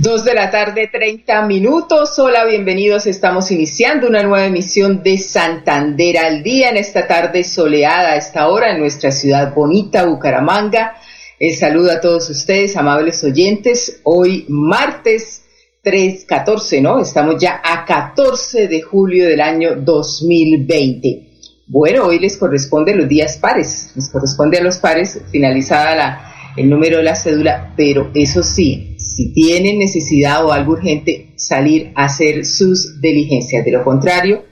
Dos de la tarde, 30 minutos. Hola, bienvenidos. Estamos iniciando una nueva emisión de Santander al día en esta tarde soleada a esta hora en nuestra ciudad bonita, Bucaramanga. El saludo a todos ustedes, amables oyentes. Hoy martes 3, 14, ¿no? Estamos ya a 14 de julio del año 2020. Bueno, hoy les corresponde los días pares. Les corresponde a los pares finalizada la el número de la cédula, pero eso sí, si tienen necesidad o algo urgente, salir a hacer sus diligencias. De lo contrario,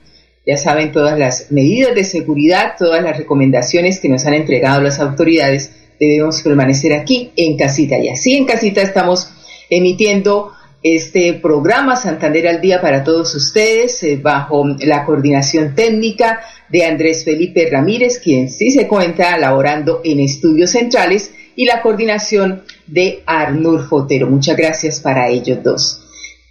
ya saben todas las medidas de seguridad, todas las recomendaciones que nos han entregado las autoridades, debemos permanecer aquí en casita. Y así en casita estamos emitiendo este programa Santander al Día para todos ustedes, eh, bajo la coordinación técnica de Andrés Felipe Ramírez, quien sí se cuenta laborando en estudios centrales, y la coordinación de Arnur Fotero. Muchas gracias para ellos dos.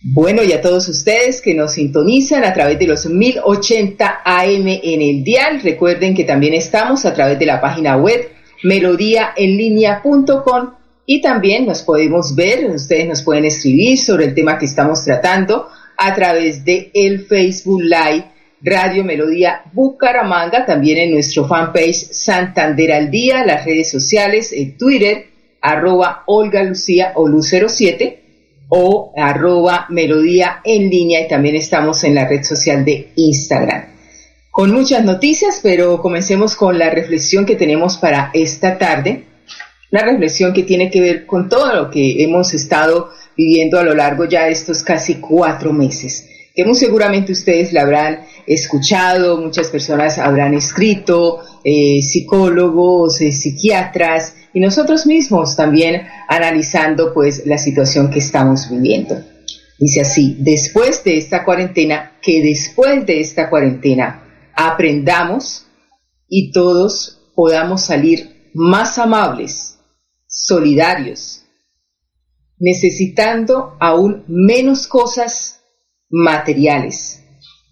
Bueno, y a todos ustedes que nos sintonizan a través de los 1080 AM en el dial, recuerden que también estamos a través de la página web melodíaenlínea.com y también nos podemos ver, ustedes nos pueden escribir sobre el tema que estamos tratando a través de el Facebook Live Radio Melodía Bucaramanga, también en nuestro fanpage Santander al Día, las redes sociales, en Twitter, arroba Olga Lucía o Lu07 o arroba Melodía en línea y también estamos en la red social de Instagram. Con muchas noticias, pero comencemos con la reflexión que tenemos para esta tarde. Una reflexión que tiene que ver con todo lo que hemos estado viviendo a lo largo ya de estos casi cuatro meses, que muy seguramente ustedes la habrán escuchado, muchas personas habrán escrito, eh, psicólogos, eh, psiquiatras y nosotros mismos también analizando pues la situación que estamos viviendo. Dice así, después de esta cuarentena, que después de esta cuarentena aprendamos y todos podamos salir más amables, solidarios, necesitando aún menos cosas materiales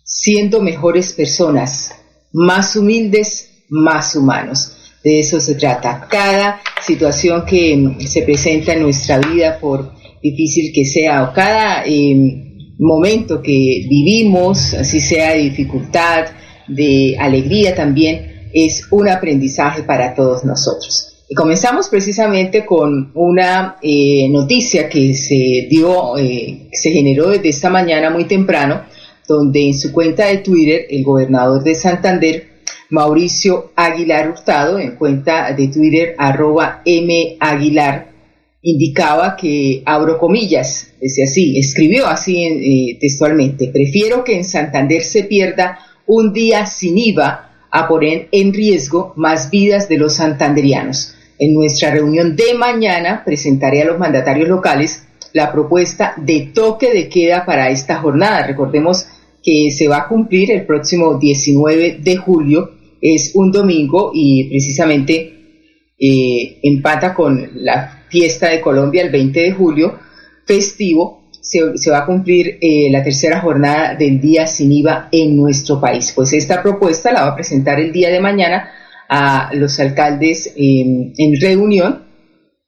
siendo mejores personas, más humildes, más humanos. De eso se trata. Cada situación que se presenta en nuestra vida, por difícil que sea, o cada em, momento que vivimos, así sea de dificultad, de alegría también, es un aprendizaje para todos nosotros. Y comenzamos precisamente con una eh, noticia que se dio, eh, se generó desde esta mañana muy temprano, donde en su cuenta de Twitter el gobernador de Santander, Mauricio Aguilar Hurtado, en cuenta de Twitter arroba M Aguilar, indicaba que, abro comillas, decía así, escribió así eh, textualmente, prefiero que en Santander se pierda un día sin IVA a poner en riesgo más vidas de los santanderianos. En nuestra reunión de mañana presentaré a los mandatarios locales la propuesta de toque de queda para esta jornada. Recordemos que se va a cumplir el próximo 19 de julio. Es un domingo y precisamente eh, empata con la fiesta de Colombia el 20 de julio, festivo. Se, va a cumplir eh, la tercera jornada del día sin IVA en nuestro país. Pues esta propuesta la va a presentar el día de mañana a los alcaldes en reunión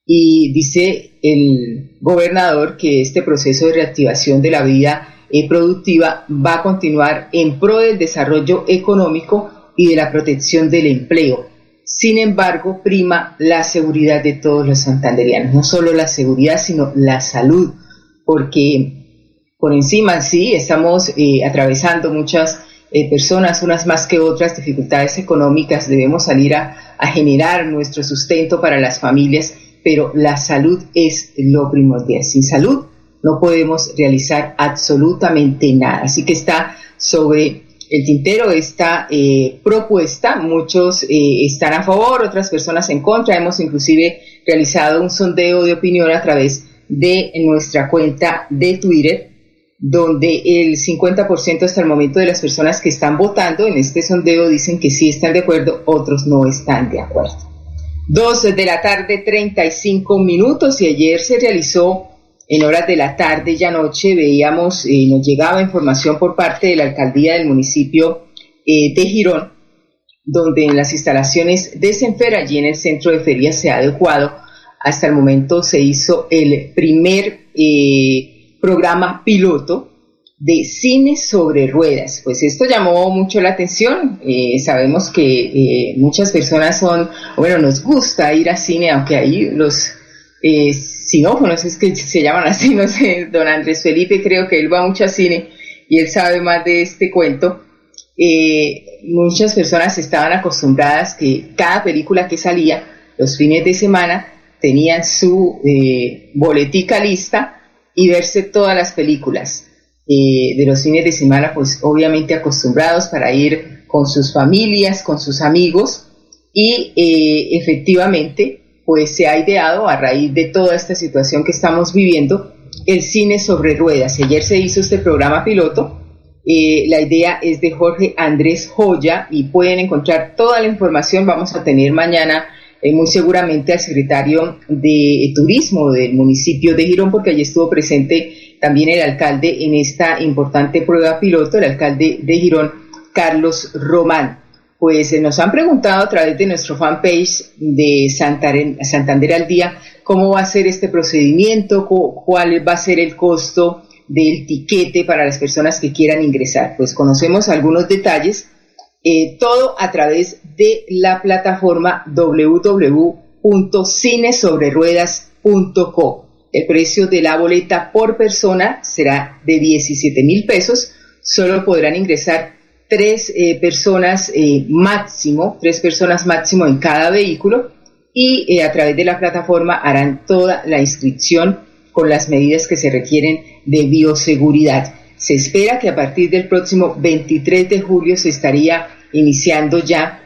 y dice el gobernador que este proceso de reactivación de la vida productiva va a continuar en pro del desarrollo económico y de la protección del empleo. Sin embargo, prima la seguridad de todos los santanderianos, no solo la seguridad, sino la salud, porque por encima sí estamos eh, atravesando muchas eh, personas, unas más que otras, dificultades económicas, debemos salir a generar nuestro sustento para las familias, pero la salud es lo primordial. Sin salud no podemos realizar absolutamente nada. Así que está sobre el tintero esta eh, propuesta. Muchos eh, están a favor, otras personas en contra. Hemos inclusive realizado un sondeo de opinión a través de nuestra cuenta de Twitter, donde el 50% hasta el momento de las personas que están votando en este sondeo dicen que sí están de acuerdo, otros no están de acuerdo. Dos de la tarde, 35 minutos, y ayer se realizó en horas de la tarde y anoche veíamos, eh, nos llegaba información por parte de la alcaldía del municipio eh, de Girón, donde en las instalaciones de Senfer, allí en el centro de ferias, se ha adecuado. Hasta el momento se hizo el primer eh, programa piloto de cine sobre ruedas. Pues esto llamó mucho la atención. sabemos que muchas personas son, bueno, nos gusta ir a cine, aunque ahí los sinófonos, es que se llaman así, no sé, don Andrés Felipe creo que él va mucho a cine y él sabe más de este cuento. Eh, muchas personas estaban acostumbradas que cada película que salía los fines de semana tenían su eh, boletica lista y verse todas las películas eh, de los fines de semana, pues obviamente acostumbrados para ir con sus familias, con sus amigos y efectivamente pues se ha ideado a raíz de toda esta situación que estamos viviendo el cine sobre ruedas. Ayer se hizo este programa piloto. Eh, la idea es de Jorge Andrés Joya y pueden encontrar toda la información. Vamos a tener mañana eh, muy seguramente al secretario de Turismo del municipio de Girón, porque allí estuvo presente también el alcalde en esta importante prueba piloto, el alcalde de Girón, Carlos Román pues eh, nos han preguntado a través de nuestro fanpage de Santander, al Día cómo va a ser este procedimiento, cuál va a ser el costo del tiquete para las personas que quieran ingresar. Pues conocemos algunos detalles, eh, todo a través de la plataforma www.cinesobreruedas.co. El precio de la boleta por persona será de 17 mil pesos. Solo podrán ingresar tres eh, personas eh, máximo, tres personas máximo en cada vehículo y eh, a través de la plataforma harán toda la inscripción con las medidas que se requieren de bioseguridad. Se espera que a partir del próximo 23 de julio se estaría iniciando ya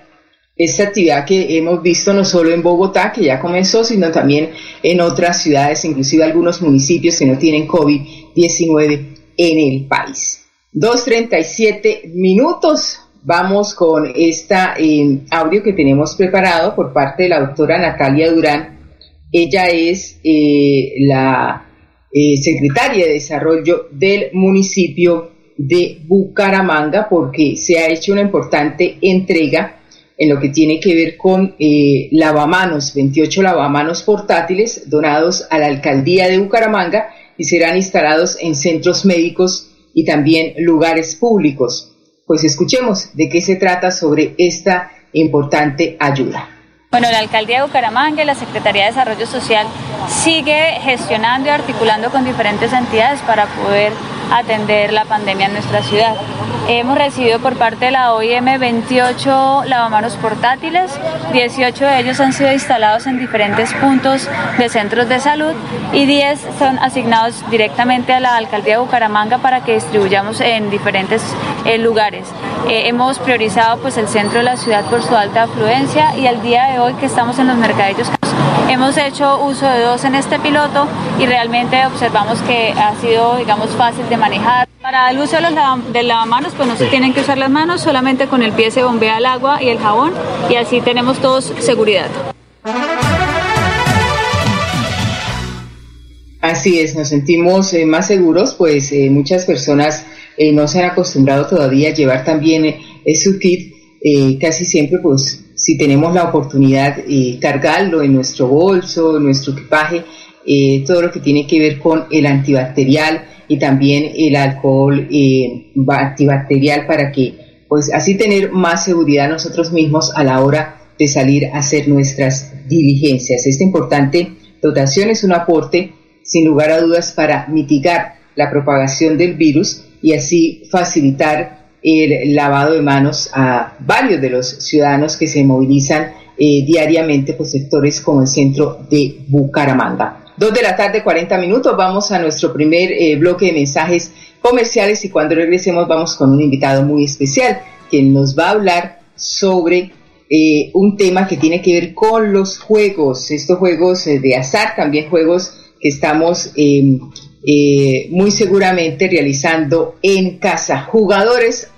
esta actividad que hemos visto no solo en Bogotá, que ya comenzó, sino también en otras ciudades, inclusive algunos municipios que no tienen COVID-19 en el país. 2.37 minutos. Vamos con esta eh, audio que tenemos preparado por parte de la doctora Natalia Durán. Ella es eh, la eh, secretaria de Desarrollo del municipio de Bucaramanga porque se ha hecho una importante entrega en lo que tiene que ver con lavamanos, 28 lavamanos portátiles donados a la alcaldía de Bucaramanga y serán instalados en centros médicos y también lugares públicos. Pues escuchemos de qué se trata sobre esta importante ayuda. Bueno, la Alcaldía de Bucaramanga y la Secretaría de Desarrollo Social sigue gestionando y articulando con diferentes entidades para poder atender la pandemia en nuestra ciudad. Hemos recibido por parte de la OIM 28 lavamanos portátiles, 18 de ellos han sido instalados en diferentes puntos de centros de salud y 10 son asignados directamente a la alcaldía de Bucaramanga para que distribuyamos en diferentes eh, lugares. Eh, hemos priorizado pues el centro de la ciudad por su alta afluencia y al día de hoy que estamos en los mercadillos hemos hecho uso de dos en este piloto y realmente observamos que ha sido digamos fácil de manejar. Para el uso de los lavamanos, pues no se tienen que usar las manos, solamente con el pie se bombea el agua y el jabón y así tenemos todos seguridad. Así es, nos sentimos eh, más seguros, pues eh, muchas personas eh, no se han acostumbrado todavía a llevar también su kit. casi siempre, pues, si tenemos la oportunidad, cargarlo en nuestro bolso, en nuestro equipaje, todo lo que tiene que ver con el antibacterial, y también el alcohol eh, antibacterial para que pues así tener más seguridad nosotros mismos a la hora de salir a hacer nuestras diligencias. Esta importante dotación es un aporte sin lugar a dudas para mitigar la propagación del virus y así facilitar el lavado de manos a varios de los ciudadanos que se movilizan eh, diariamente por sectores como el centro de Bucaramanga. Dos de la tarde, 40 minutos. Vamos a nuestro primer eh, bloque de mensajes comerciales y cuando regresemos vamos con un invitado muy especial, quien nos va a hablar sobre eh, un tema que tiene que ver con los juegos, estos juegos de azar, también juegos que estamos em, muy seguramente realizando en casa. Jugadores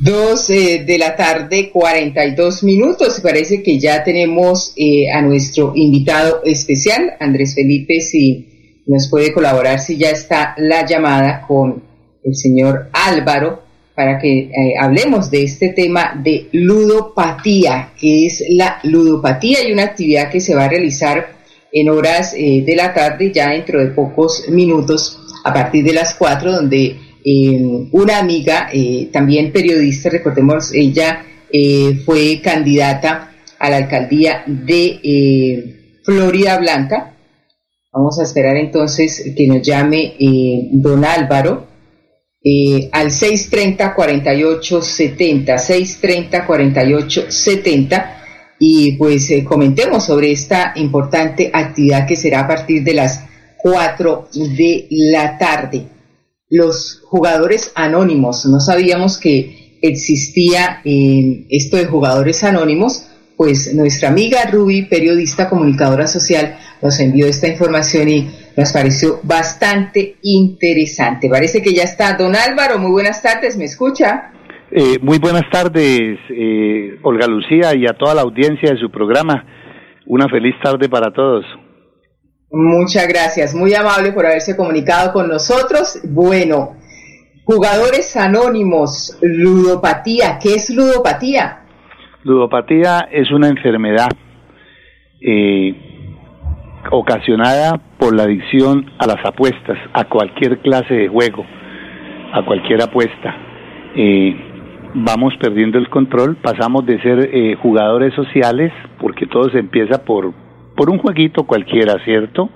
Dos eh, de la tarde, 42 minutos. Parece que ya tenemos eh, a nuestro invitado especial, Andrés Felipe, si nos puede colaborar, si ya está la llamada con el señor Álvaro, para que eh, hablemos de este tema de ludopatía, que es la ludopatía y una actividad que se va a realizar en horas de la tarde, ya dentro de pocos minutos, a partir de las 4, donde una amiga, eh, también periodista, recordemos, ella eh, fue candidata a la alcaldía de eh, Florida Blanca. Vamos a esperar entonces que nos llame don Álvaro al 630-4870, 630-4870 y pues comentemos sobre esta importante actividad que será a partir de las 4 de la tarde los jugadores anónimos. No sabíamos que existía eh, esto de jugadores anónimos, pues nuestra amiga Ruby, periodista, comunicadora social, nos envió esta información y nos pareció bastante interesante. Parece que ya está. Don Álvaro, muy buenas tardes, ¿me escucha? Eh, muy buenas tardes, eh, Olga Lucía, y a toda la audiencia de su programa. Una feliz tarde para todos. Muchas gracias, muy amable por haberse comunicado con nosotros. Bueno, jugadores anónimos, ludopatía, ¿qué es ludopatía? Ludopatía es una enfermedad eh, ocasionada por la adicción a las apuestas, a cualquier clase de juego, a cualquier apuesta. Eh, vamos perdiendo el control, pasamos de ser eh, jugadores sociales, porque todo se empieza por por un jueguito cualquiera, ¿cierto?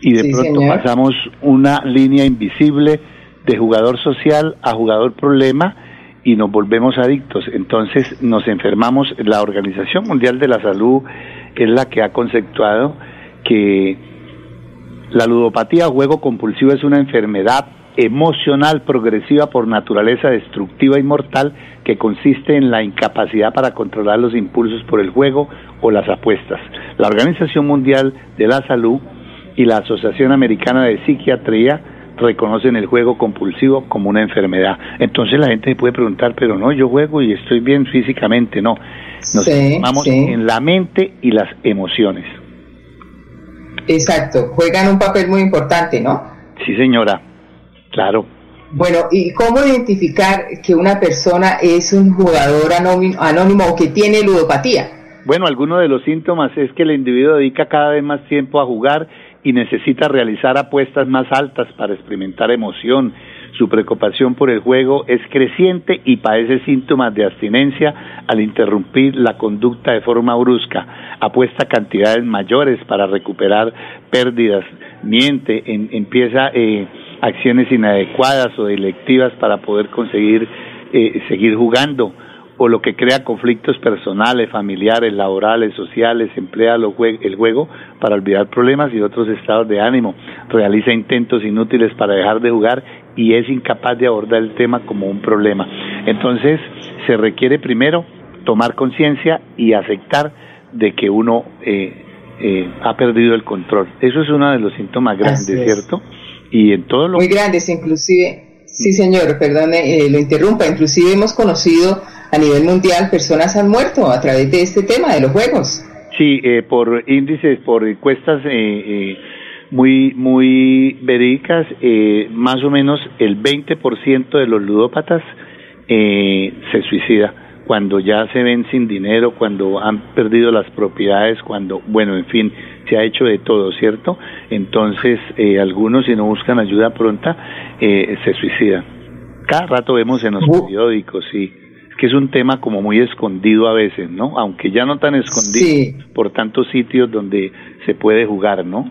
Y de pronto pasamos una línea invisible de jugador social a jugador problema y nos volvemos adictos. Entonces nos enfermamos. La Organización Mundial de la Salud es la que ha conceptuado que la ludopatía o juego compulsivo es una enfermedad emocional progresiva por naturaleza destructiva y mortal que consiste en la incapacidad para controlar los impulsos por el juego o las apuestas. La Organización Mundial de la Salud y la Asociación Americana de Psiquiatría reconocen el juego compulsivo como una enfermedad. Entonces la gente se puede preguntar, pero no, yo juego y estoy bien físicamente, no. Nos enfocamos en la mente y las emociones. Exacto, juegan un papel muy importante, ¿no? Sí, señora. Claro. Bueno, ¿y cómo identificar que una persona es un jugador anónimo, o que tiene ludopatía? Bueno, alguno de los síntomas es que el individuo dedica cada vez más tiempo a jugar y necesita realizar apuestas más altas para experimentar emoción. su preocupación por el juego es creciente y padece síntomas de abstinencia al interrumpir la conducta de forma brusca, apuesta cantidades mayores para recuperar pérdidas, miente, empieza eh, acciones inadecuadas o delictivas para poder conseguir eh, seguir jugando o lo que crea conflictos personales, familiares, laborales, sociales, emplea el juego para olvidar problemas y otros estados de ánimo, realiza intentos inútiles para dejar de jugar y es incapaz de abordar el tema como un problema. Entonces, se requiere primero tomar conciencia y aceptar de que uno eh, eh, ha perdido el control. Eso es uno de los síntomas grandes, ¿cierto? Y en todo lo... Muy grandes, inclusive. Sí, señor, perdone, eh, lo interrumpa. Inclusive hemos conocido a nivel mundial personas han muerto a través de este tema de los juegos. Sí, eh, por índices, por encuestas eh, eh, muy muy verídicas, más o menos el 20% de los ludópatas se suicida cuando ya se ven sin dinero, cuando han perdido las propiedades, cuando, bueno, en fin, se ha hecho de todo, ¿cierto? Entonces, algunos si no buscan ayuda pronta, se suicidan. Cada rato vemos en los periódicos, sí que es un tema como muy escondido a veces, ¿no? Aunque ya no tan escondido por tantos sitios donde se puede jugar, ¿no?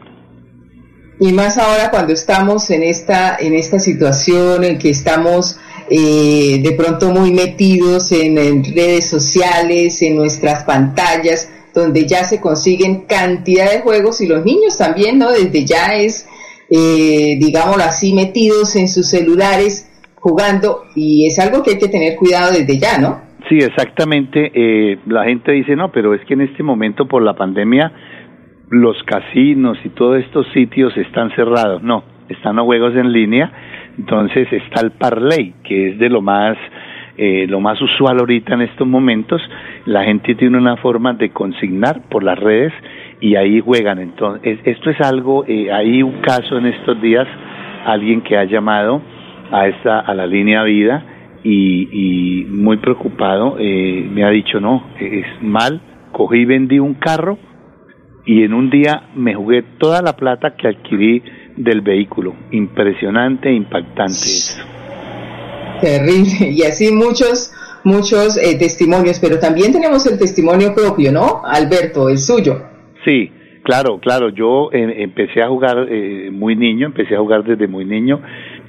Y más ahora cuando estamos en esta en esta situación en que estamos eh, de pronto muy metidos en, redes sociales, en nuestras pantallas, donde ya se consiguen cantidad de juegos y los niños también, ¿no? Desde ya es, eh, digámoslo así, metidos en sus celulares jugando y es algo que hay que tener cuidado desde ya, ¿no? Sí, exactamente. Eh, la gente dice, no, pero es que en este momento por la pandemia los casinos y todos estos sitios están cerrados. No, están los juegos en línea. Entonces está el parlay, que es de lo más eh, lo más usual ahorita en estos momentos. La gente tiene una forma de consignar por las redes y ahí juegan. Entonces esto es algo. Eh, hay un caso en estos días, alguien que ha llamado a esta a la línea vida y, muy preocupado eh, me ha dicho no es mal cogí y vendí un carro y en un día me jugué toda la plata que adquirí del vehículo. Impresionante impactante eso terrible. Y así muchos muchos eh, testimonios pero también tenemos el testimonio propio no Alberto el suyo. Sí Claro, claro, yo eh, empecé a jugar eh, muy niño, empecé a jugar desde muy niño,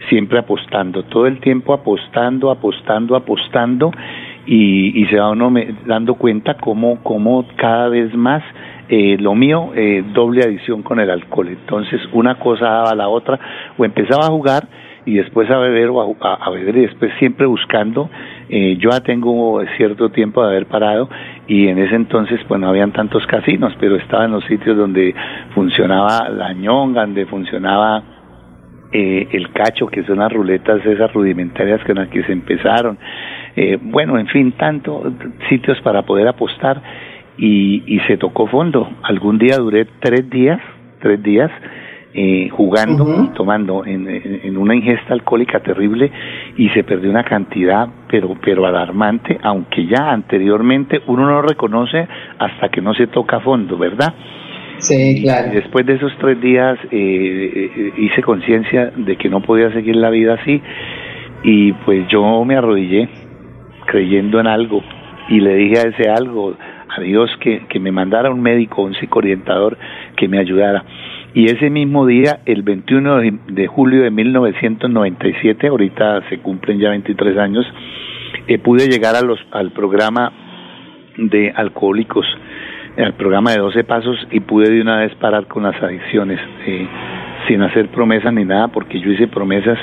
siempre apostando, todo el tiempo apostando, apostando, apostando, y, y se va uno dando cuenta cómo, cómo cada vez más eh, lo mío, eh, doble adición con el alcohol. Entonces, una cosa daba la otra, o empezaba a jugar y después a beber o a, beber y después siempre buscando. Eh, yo ya tengo cierto tiempo de haber parado y en ese entonces pues no habían tantos casinos, pero estaba en los sitios donde funcionaba la ñonga, donde funcionaba eh, el cacho, que son las ruletas esas rudimentarias con las que se empezaron. Eh, bueno, en fin, tantos sitios para poder apostar y, y se tocó fondo. Algún día duré tres días, tres días eh, jugando y tomando en, en, una ingesta alcohólica terrible y se perdió una cantidad pero pero alarmante aunque ya anteriormente uno no lo reconoce hasta que no se toca a fondo verdad sí claro. y después de esos tres días eh, eh, hice conciencia de que no podía seguir la vida así y pues yo me arrodillé creyendo en algo y le dije a ese algo a Dios que, que me mandara un médico un psicoorientador que me ayudara y ese mismo día, el 21 de julio de 1997, ahorita se cumplen ya 23 años, eh, pude llegar a los, al programa de alcohólicos, al programa de 12 pasos y pude de una vez parar con las adicciones. Eh, sin hacer promesas ni nada, porque yo hice promesas,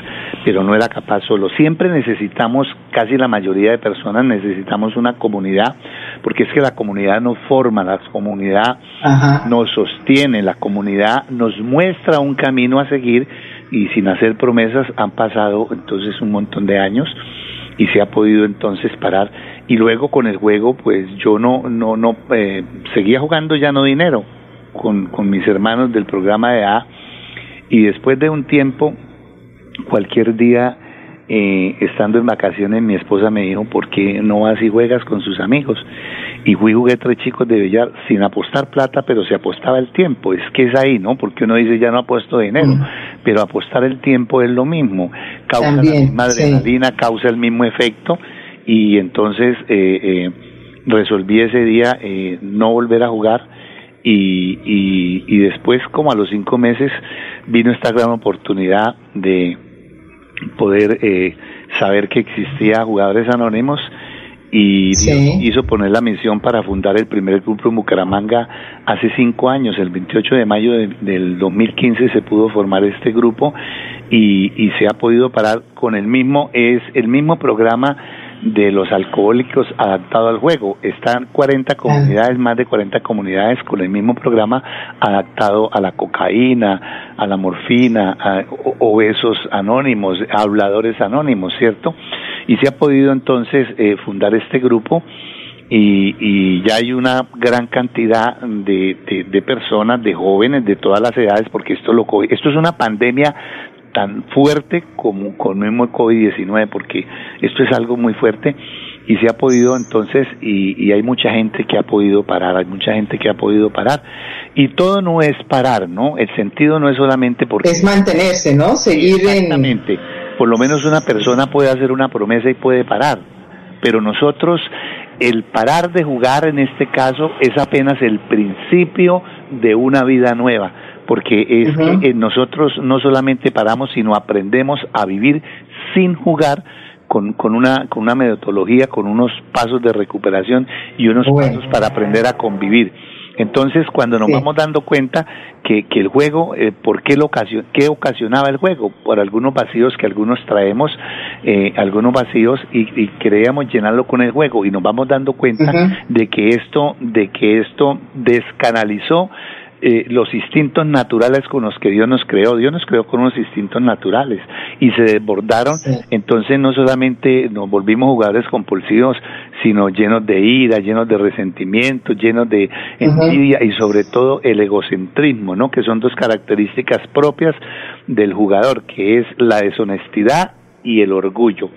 pero no era capaz solo. Siempre necesitamos, casi la mayoría de personas necesitamos una comunidad, porque es que la comunidad nos forma, la comunidad nos sostiene, la comunidad nos muestra un camino a seguir y sin hacer promesas han pasado entonces un montón de años y se ha podido entonces parar y luego con el juego pues yo no no no eh, seguía jugando ya no dinero con, con mis hermanos del programa de A y después de un tiempo, cualquier día eh, estando en vacaciones, mi esposa me dijo, ¿por qué no vas y juegas con sus amigos? Y fui jugué tres chicos de billar sin apostar plata, pero se apostaba el tiempo. Es que es ahí, ¿no? Porque uno dice, ya no apuesto dinero, pero apostar el tiempo es lo mismo. Causa la misma adrenalina, causa el mismo efecto. Y entonces eh, eh, resolví ese día eh, no volver a jugar. Y, y, y después, como a los cinco meses, vino esta gran oportunidad de poder eh, saber que existía Jugadores Anónimos y hizo poner la misión para fundar el primer grupo en Bucaramanga hace cinco años, el 28 de mayo del 2015 se pudo formar este grupo y, y se ha podido parar con el mismo, es el mismo programa de los alcohólicos adaptado al juego. Están 40 comunidades, más de 40 comunidades con el mismo programa adaptado a la cocaína, a la morfina, a obesos anónimos, habladores anónimos, ¿cierto? Y se ha podido entonces eh, fundar este grupo y, y, ya hay una gran cantidad de, de, de, personas, de jóvenes de todas las edades, porque esto lo esto es una pandemia tan fuerte como con el COVID-19, porque esto es algo muy fuerte y se ha podido entonces, y, y, hay mucha gente que ha podido parar, hay mucha gente que ha podido parar, y todo no es parar, ¿no? El sentido no es solamente porque... Es mantenerse, ¿no? Seguir Exactamente. Por lo menos una persona puede hacer una promesa y puede parar, pero nosotros, el parar de jugar en este caso es apenas el principio de una vida nueva porque es que nosotros no solamente paramos, sino aprendemos a vivir sin jugar con, con, una, con una metodología, con unos pasos de recuperación y unos pasos para aprender a convivir. Entonces, cuando nos vamos dando cuenta que, que el juego, eh, ¿por qué, lo ocasion qué ocasionaba el juego? Por algunos vacíos que algunos traemos, eh, algunos vacíos y, y queríamos llenarlo con el juego y nos vamos dando cuenta de que esto, de que esto descanalizó eh, los instintos naturales con los que Dios nos creó. Dios nos creó con unos instintos naturales y se desbordaron. Entonces no solamente nos volvimos jugadores compulsivos, sino llenos de ira, llenos de resentimiento, llenos de envidia y sobre todo el egocentrismo, ¿no? Que son dos características propias del jugador, que es la deshonestidad y el orgullo.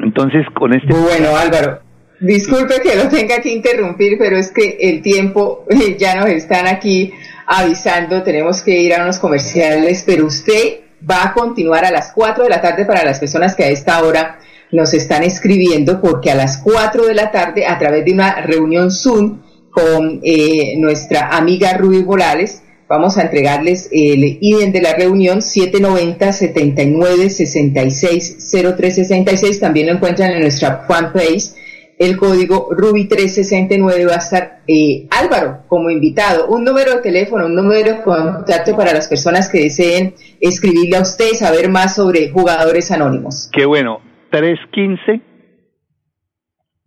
Entonces, con este... bueno, Álvaro. Disculpe que lo tenga que interrumpir, pero es que el tiempo ya nos están aquí avisando, tenemos que ir a unos comerciales, pero usted va a continuar a las 4 de la tarde para las personas que a esta hora nos están escribiendo, porque a las 4 de la tarde, a través de una reunión Zoom con eh, nuestra amiga Ruby Morales, vamos a entregarles el IDEN de la reunión 790 79 66 0366. También lo encuentran en nuestra fanpage el código Ruby369 va a estar eh, Álvaro como invitado. Un número de teléfono, un número de contacto para las personas que deseen escribirle a usted, saber más sobre jugadores anónimos. Qué bueno, 315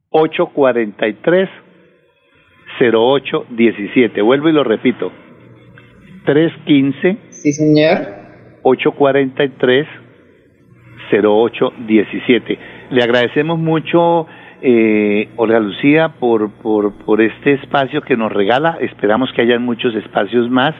843 0817. Vuelvo y lo repito. 315 Sí, señor. 843 0817. Le agradecemos mucho eh, Olga Lucía, por, por, por este espacio que nos regala. Esperamos que haya muchos espacios más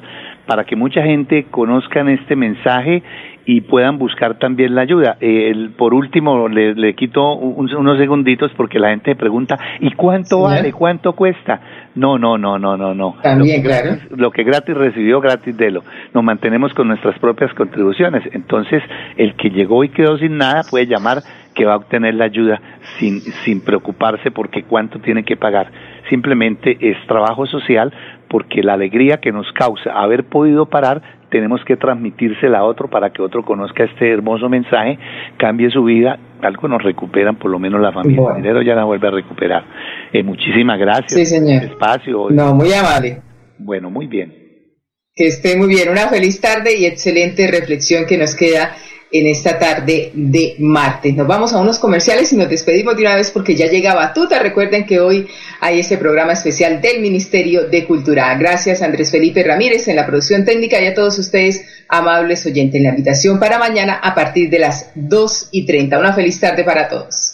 para que mucha gente conozcan este mensaje y puedan buscar también la ayuda. Eh, por último, le, le quito unos segunditos porque la gente pregunta, ¿y cuánto vale? ¿Cuánto cuesta? No, no, no, no, no, no. También, lo que, claro. Gratis, lo que gratis recibió, gratis lo Nos mantenemos con nuestras propias contribuciones. Entonces, el que llegó y quedó sin nada puede llamar que va a obtener la ayuda sin, sin preocuparse porque cuánto tiene que pagar. Simplemente es trabajo social porque la alegría que nos causa haber podido parar tenemos que transmitírsela a otro para que otro conozca este hermoso mensaje, cambie su vida, algo nos recuperan, por lo menos la familia. El dinero ya la vuelve a recuperar. Eh, muchísimas gracias. Sí, señor. Espacio. No, muy amable. Bueno, muy bien. Que esté muy bien. Una feliz tarde y excelente reflexión que nos queda en esta tarde de martes. Nos vamos a unos comerciales y nos despedimos de una vez porque ya llega Batuta. Recuerden que hoy hay ese programa especial del Ministerio de Cultura. Gracias Andrés Felipe Ramírez en la producción técnica y a todos ustedes, amables oyentes, en la invitación para mañana a partir de las 2 y 30. Una feliz tarde para todos.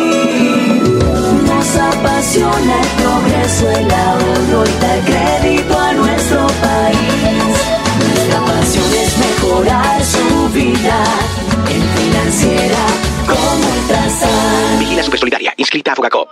Apasiona el progreso, el ahorro y dar crédito a nuestro país. Nuestra pasión es mejorar su vida en financiera como Ultrasan. Vigila Supersolidaria, inscrita a Fogacop.